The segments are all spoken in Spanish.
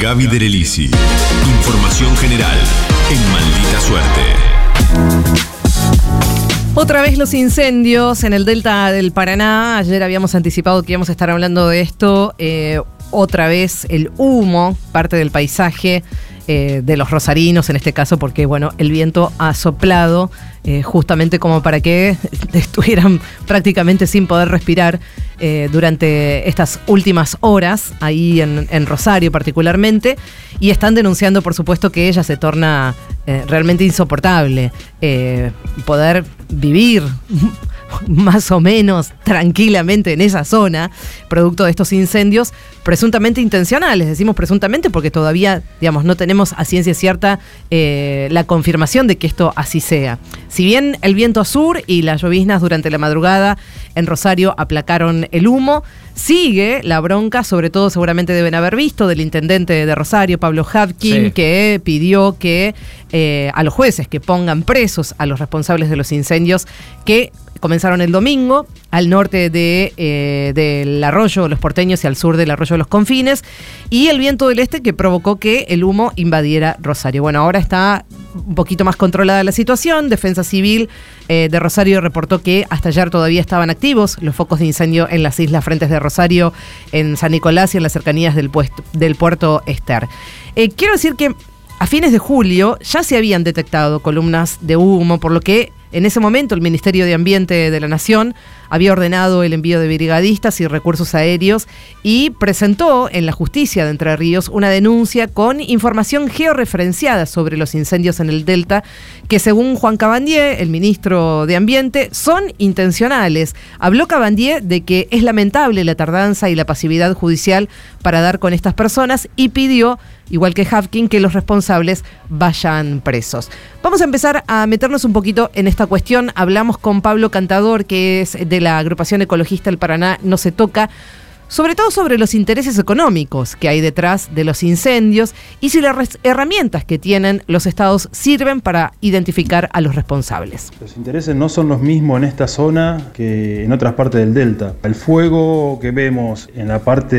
Gaby Derelisi. Información general en Maldita Suerte. Otra vez los incendios en el delta del Paraná. Ayer habíamos anticipado que íbamos a estar hablando de esto. Eh, otra vez el humo, parte del paisaje eh, de los rosarinos en este caso, porque bueno, el viento ha soplado eh, justamente como para que estuvieran prácticamente sin poder respirar eh, durante estas últimas horas, ahí en, Rosario particularmente, y están denunciando por supuesto que ella se torna realmente insoportable poder vivir más o menos tranquilamente en esa zona, producto de estos incendios presuntamente intencionales. Decimos presuntamente porque todavía, digamos, no tenemos a ciencia cierta eh, la confirmación de que esto así sea. Si bien el viento sur y las lloviznas durante la madrugada en Rosario aplacaron el humo, sigue la bronca, sobre todo seguramente deben haber visto, del intendente de Rosario, Pablo Havkin, que pidió que eh, a los jueces que pongan presos a los responsables de los incendios que comenzaron el domingo al norte de, eh, del arroyo Los Porteños y al sur del arroyo Los Confines, y el viento del este que provocó que el humo invadiera Rosario. Bueno, ahora está un poquito más controlada la situación. Defensa Civil eh, de Rosario reportó que hasta ayer todavía estaban activos los focos de incendio en las islas Frentes de Rosario, en San Nicolás y en las cercanías del, del puerto Ester. Eh, quiero decir que a fines de julio ya se habían detectado columnas de humo, por lo que en ese momento, el Ministerio de Ambiente de la Nación había ordenado el envío de brigadistas y recursos aéreos y presentó en la justicia de Entre Ríos una denuncia con información georreferenciada sobre los incendios en el Delta que según Juan Cabandier, el ministro de Ambiente, son intencionales. Habló Cabandier de que es lamentable la tardanza y la pasividad judicial para dar con estas personas y pidió igual que Hafkin, que los responsables vayan presos. Vamos a empezar a meternos un poquito en esta cuestión. Hablamos con Pablo Cantador, que es de la agrupación ecologista El Paraná No se toca sobre todo sobre los intereses económicos que hay detrás de los incendios y si las herramientas que tienen los estados sirven para identificar a los responsables. Los intereses no son los mismos en esta zona que en otras partes del delta. El fuego que vemos en la parte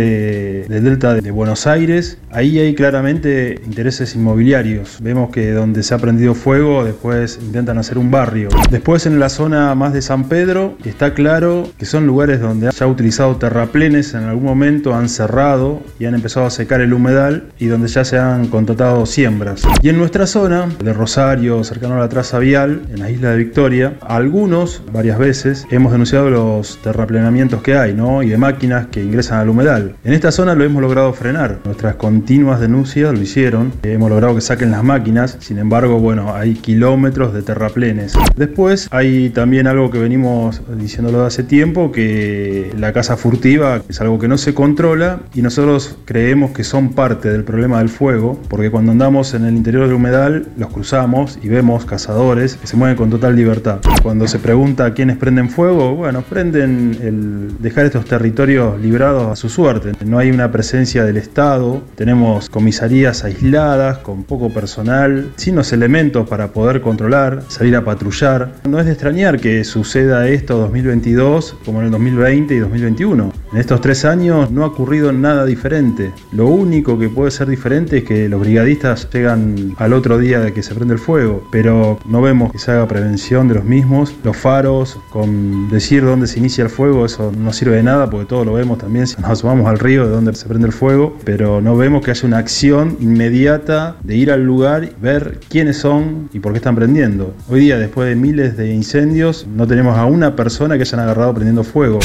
del delta de Buenos Aires, ahí hay claramente intereses inmobiliarios. Vemos que donde se ha prendido fuego después intentan hacer un barrio. Después en la zona más de San Pedro está claro que son lugares donde se ha utilizado terraplenes en algún momento han cerrado y han empezado a secar el humedal y donde ya se han contratado siembras. Y en nuestra zona, de Rosario, cercano a la traza vial, en la isla de Victoria, algunos, varias veces, hemos denunciado los terraplenamientos que hay, ¿no? Y de máquinas que ingresan al humedal. En esta zona lo hemos logrado frenar. Nuestras continuas denuncias lo hicieron. Hemos logrado que saquen las máquinas. Sin embargo, bueno, hay kilómetros de terraplenes. Después hay también algo que venimos diciéndolo de hace tiempo, que la casa furtiva es algo que no se controla y nosotros creemos que son parte del problema del fuego, porque cuando andamos en el interior del humedal los cruzamos y vemos cazadores que se mueven con total libertad. Cuando se pregunta a quiénes prenden fuego, bueno, prenden el dejar estos territorios librados a su suerte. No hay una presencia del Estado, tenemos comisarías aisladas, con poco personal, sin los elementos para poder controlar, salir a patrullar. No es de extrañar que suceda esto 2022 como en el 2020 y 2021. En estos tres años no ha ocurrido nada diferente. Lo único que puede ser diferente es que los brigadistas llegan al otro día de que se prende el fuego, pero no vemos que se haga prevención de los mismos. Los faros, con decir dónde se inicia el fuego, eso no sirve de nada porque todo lo vemos también si nos asomamos al río de donde se prende el fuego, pero no vemos que haya una acción inmediata de ir al lugar, ver quiénes son y por qué están prendiendo. Hoy día, después de miles de incendios, no tenemos a una persona que hayan agarrado prendiendo fuego.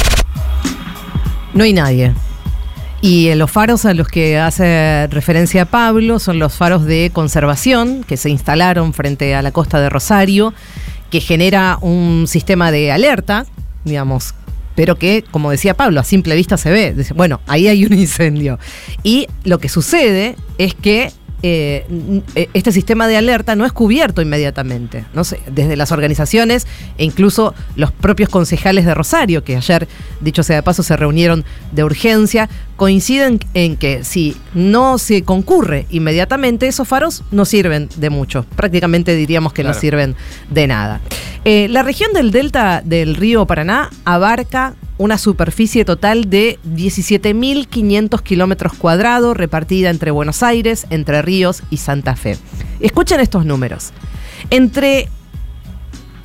No hay nadie. Y los faros a los que hace referencia Pablo son los faros de conservación que se instalaron frente a la costa de Rosario, que genera un sistema de alerta, digamos, pero que, como decía Pablo, a simple vista se ve. Bueno, ahí hay un incendio. Y lo que sucede es que eh, eh, este sistema de alerta no es cubierto inmediatamente. No sé, desde las organizaciones e incluso los propios concejales de Rosario, que ayer, dicho sea de paso, se reunieron de urgencia, coinciden en que si no se concurre inmediatamente, esos faros no sirven de mucho. Prácticamente diríamos que no sirven de nada. Eh, la región del delta del río Paraná abarca una superficie total de 17.500 kilómetros cuadrados repartida entre Buenos Aires, Entre Ríos y Santa Fe. Escuchen estos números. Entre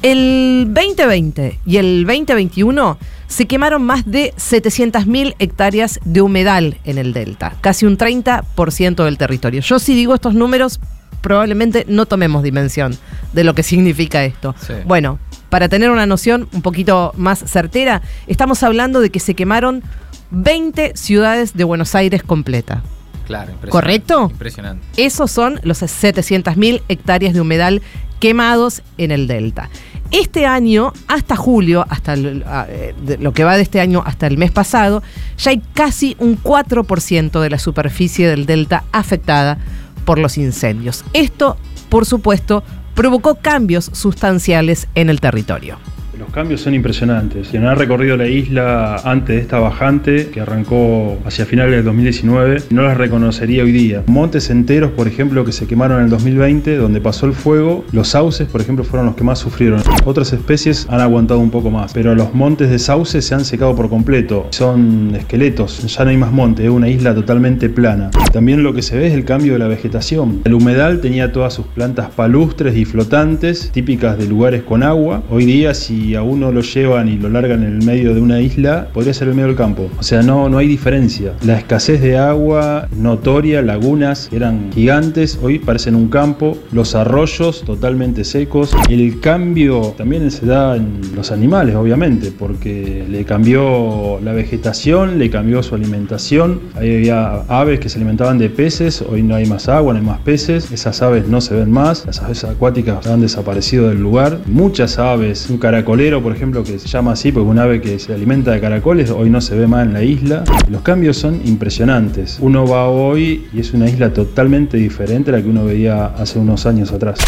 el 2020 y el 2021 se quemaron más de 700.000 hectáreas de humedal en el delta, casi un 30% del territorio. Yo si digo estos números, probablemente no tomemos dimensión de lo que significa esto. Sí. Bueno, para tener una noción un poquito más certera, estamos hablando de que se quemaron 20 ciudades de Buenos Aires completa. Claro, impresionante. ¿Correcto? Impresionante. Esos son los 700.000 hectáreas de humedal quemados en el delta. Este año, hasta julio, hasta el- a- eh, lo que va de este año hasta el mes pasado, ya hay casi un 4% de la superficie del delta afectada por los incendios. Esto, por supuesto, provocó cambios sustanciales en el territorio. Los cambios son impresionantes. Quien ha recorrido la isla antes de esta bajante, que arrancó hacia finales del 2019, no las reconocería hoy día. Montes enteros, por ejemplo, que se quemaron en el 2020, donde pasó el fuego, los sauces, por ejemplo, fueron los que más sufrieron. Otras especies han aguantado un poco más, pero los montes de sauce se han secado por completo. Son esqueletos, ya no hay más monte, es una isla totalmente plana. También lo que se ve es el cambio de la vegetación. El humedal tenía todas sus plantas palustres y flotantes, típicas de lugares con agua. Hoy día, si uno lo llevan y lo largan en el medio de una isla, podría ser el medio del campo. O sea, no, no hay diferencia. La escasez de agua notoria, lagunas eran gigantes, hoy parecen un campo. Los arroyos totalmente secos. El cambio también se da en los animales, obviamente, porque le cambió la vegetación, le cambió su alimentación. Ahí había aves que se alimentaban de peces, hoy no hay más agua, no hay más peces. Esas aves no se ven más, las aves acuáticas han desaparecido del lugar. Muchas aves, un caracolero, por ejemplo, que se llama así porque es un ave que se alimenta de caracoles, hoy no se ve más en la isla. Los cambios son impresionantes. Uno va hoy y es una isla totalmente diferente a la que uno veía hace unos años atrás.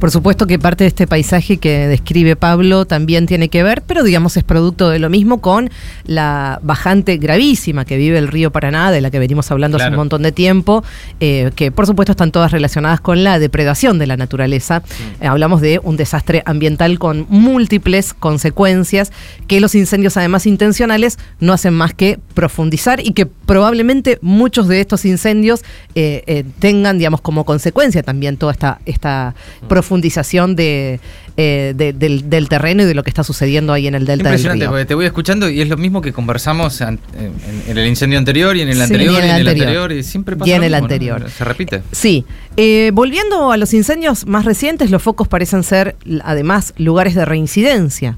Por supuesto que parte de este paisaje que describe Pablo también tiene que ver, pero digamos es producto de lo mismo con la bajante gravísima que vive el río Paraná, de la que venimos hablando hace un montón de tiempo, eh, que por supuesto están todas relacionadas con la depredación de la naturaleza. Eh, hablamos de un desastre ambiental con múltiples consecuencias que los incendios además intencionales no hacen más que profundizar y que probablemente muchos de estos incendios eh, tengan, digamos, como consecuencia también toda esta, esta profundización de, eh, de- del, del terreno y de lo que está sucediendo ahí en el delta del Impresionante, río. porque te voy escuchando y es lo mismo que conversamos en, en el incendio anterior y en el Sí, anterior y en el anterior. anterior y siempre pasa Y en lo el anterior. Se repite. Sí, Eh, volviendo a los incendios más recientes, los focos parecen ser además lugares de reincidencia.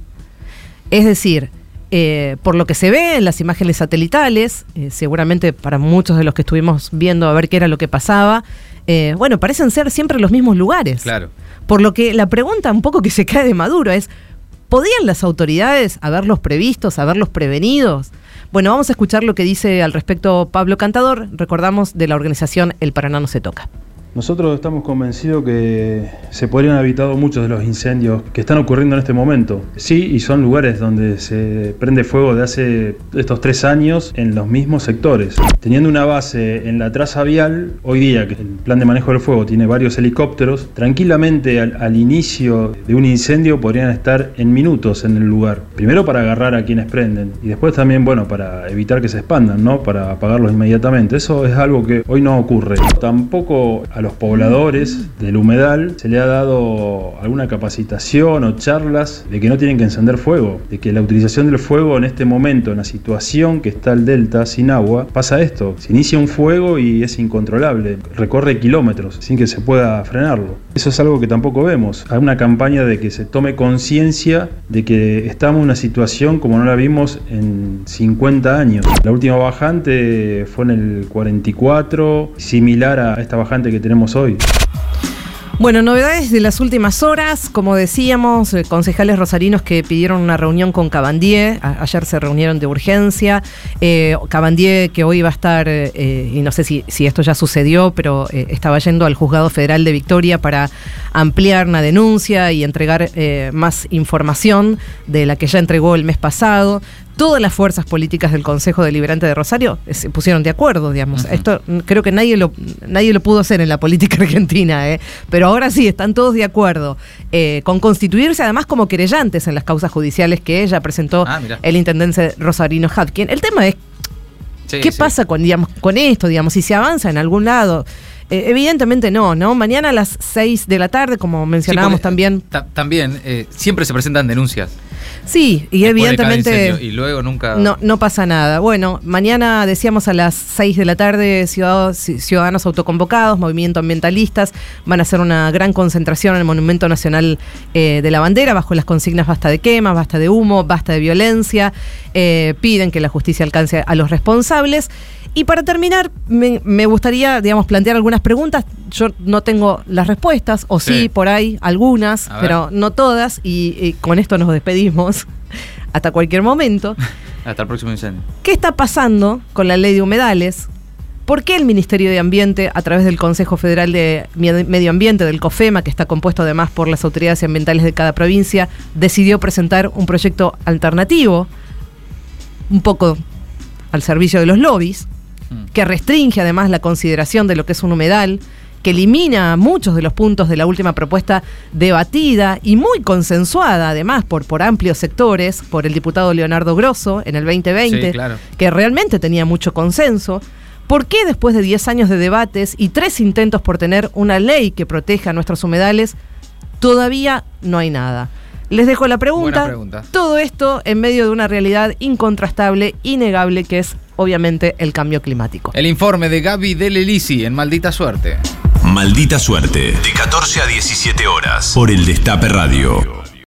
Es decir, eh, por lo que se ve en las imágenes satelitales, eh, seguramente para muchos de los que estuvimos viendo a ver qué era lo que pasaba, eh, bueno, parecen ser siempre los mismos lugares. Claro. Por lo que la pregunta un poco que se cae de Maduro es, ¿podían las autoridades haberlos previstos, haberlos prevenidos? Bueno, vamos a escuchar lo que dice al respecto Pablo Cantador, recordamos de la organización El Paraná no se toca. Nosotros estamos convencidos que se podrían haber evitado muchos de los incendios que están ocurriendo en este momento. Sí, y son lugares donde se prende fuego de hace estos tres años en los mismos sectores. Teniendo una base en la traza vial, hoy día que el plan de manejo del fuego tiene varios helicópteros, tranquilamente al, al inicio de un incendio podrían estar en minutos en el lugar. Primero para agarrar a quienes prenden y después también, bueno, para evitar que se expandan, ¿no? Para apagarlos inmediatamente. Eso es algo que hoy no ocurre. Tampoco los pobladores del humedal se le ha dado alguna capacitación o charlas de que no tienen que encender fuego, de que la utilización del fuego en este momento, en la situación que está el delta sin agua, pasa esto, se inicia un fuego y es incontrolable, recorre kilómetros sin que se pueda frenarlo. Eso es algo que tampoco vemos. Hay una campaña de que se tome conciencia de que estamos en una situación como no la vimos en 50 años. La última bajante fue en el 44, similar a esta bajante que tenemos hoy. Bueno, novedades de las últimas horas, como decíamos, eh, concejales rosarinos que pidieron una reunión con Cabandier, ayer se reunieron de urgencia, eh, Cabandier que hoy va a estar, eh, y no sé si, si esto ya sucedió, pero eh, estaba yendo al Juzgado Federal de Victoria para ampliar una denuncia y entregar más información de la que ya entregó el mes pasado. Todas las fuerzas políticas del Consejo Deliberante de Rosario eh, se pusieron de acuerdo, digamos. Esto mm, creo que nadie lo, nadie lo pudo hacer en la política argentina, ¿eh? pero ahora sí, están todos de acuerdo eh, con constituirse además como querellantes en las causas judiciales que ella presentó Ah, el intendente Rosarino Hapkin. El tema es Sí, ¿Qué sí. pasa con, digamos, con esto, digamos, si se avanza en algún lado? Eh, evidentemente no, ¿no? Mañana a las 6 de la tarde, como mencionábamos también. ta- también, siempre se presentan denuncias. Sí, y después evidentemente Y luego nunca. no, no pasa nada. Bueno, mañana decíamos a las 6 de la tarde, ciudadanos, ciudadanos autoconvocados, movimientos ambientalistas, van a hacer una gran concentración en el Monumento Nacional eh, de la Bandera, bajo las consignas basta de quemas, basta de humo, basta de violencia. Eh, piden que la justicia alcance a los responsables. Y para terminar, me, me gustaría, digamos, plantear algunas preguntas. Yo no tengo las respuestas, o sí, Sí. por ahí algunas, pero no todas, y, y con esto nos despedimos hasta cualquier momento. Hasta el próximo incendio. ¿Qué está pasando con la ley de humedales? ¿Por qué el Ministerio de Ambiente, a través del Consejo Federal de Medio Ambiente, del COFEMA, que está compuesto además por las autoridades ambientales de cada provincia, decidió presentar un proyecto alternativo, un poco al servicio de los lobbies, Mm. que restringe además la consideración de lo que es un humedal, que elimina muchos de los puntos de la última propuesta debatida y muy consensuada además por, por amplios sectores, por el diputado Leonardo Grosso en el 2020, Sí, claro. que realmente tenía mucho consenso. ¿Por qué después de 10 años de debates y tres intentos por tener una ley que proteja nuestros humedales, todavía no hay nada? Les dejo la pregunta. Todo esto en medio de una realidad incontrastable, innegable, que es obviamente el cambio climático. El informe de Gaby Del Elisi en Maldita Suerte. Maldita suerte. De 14 a 17 horas. Por el Destape Radio.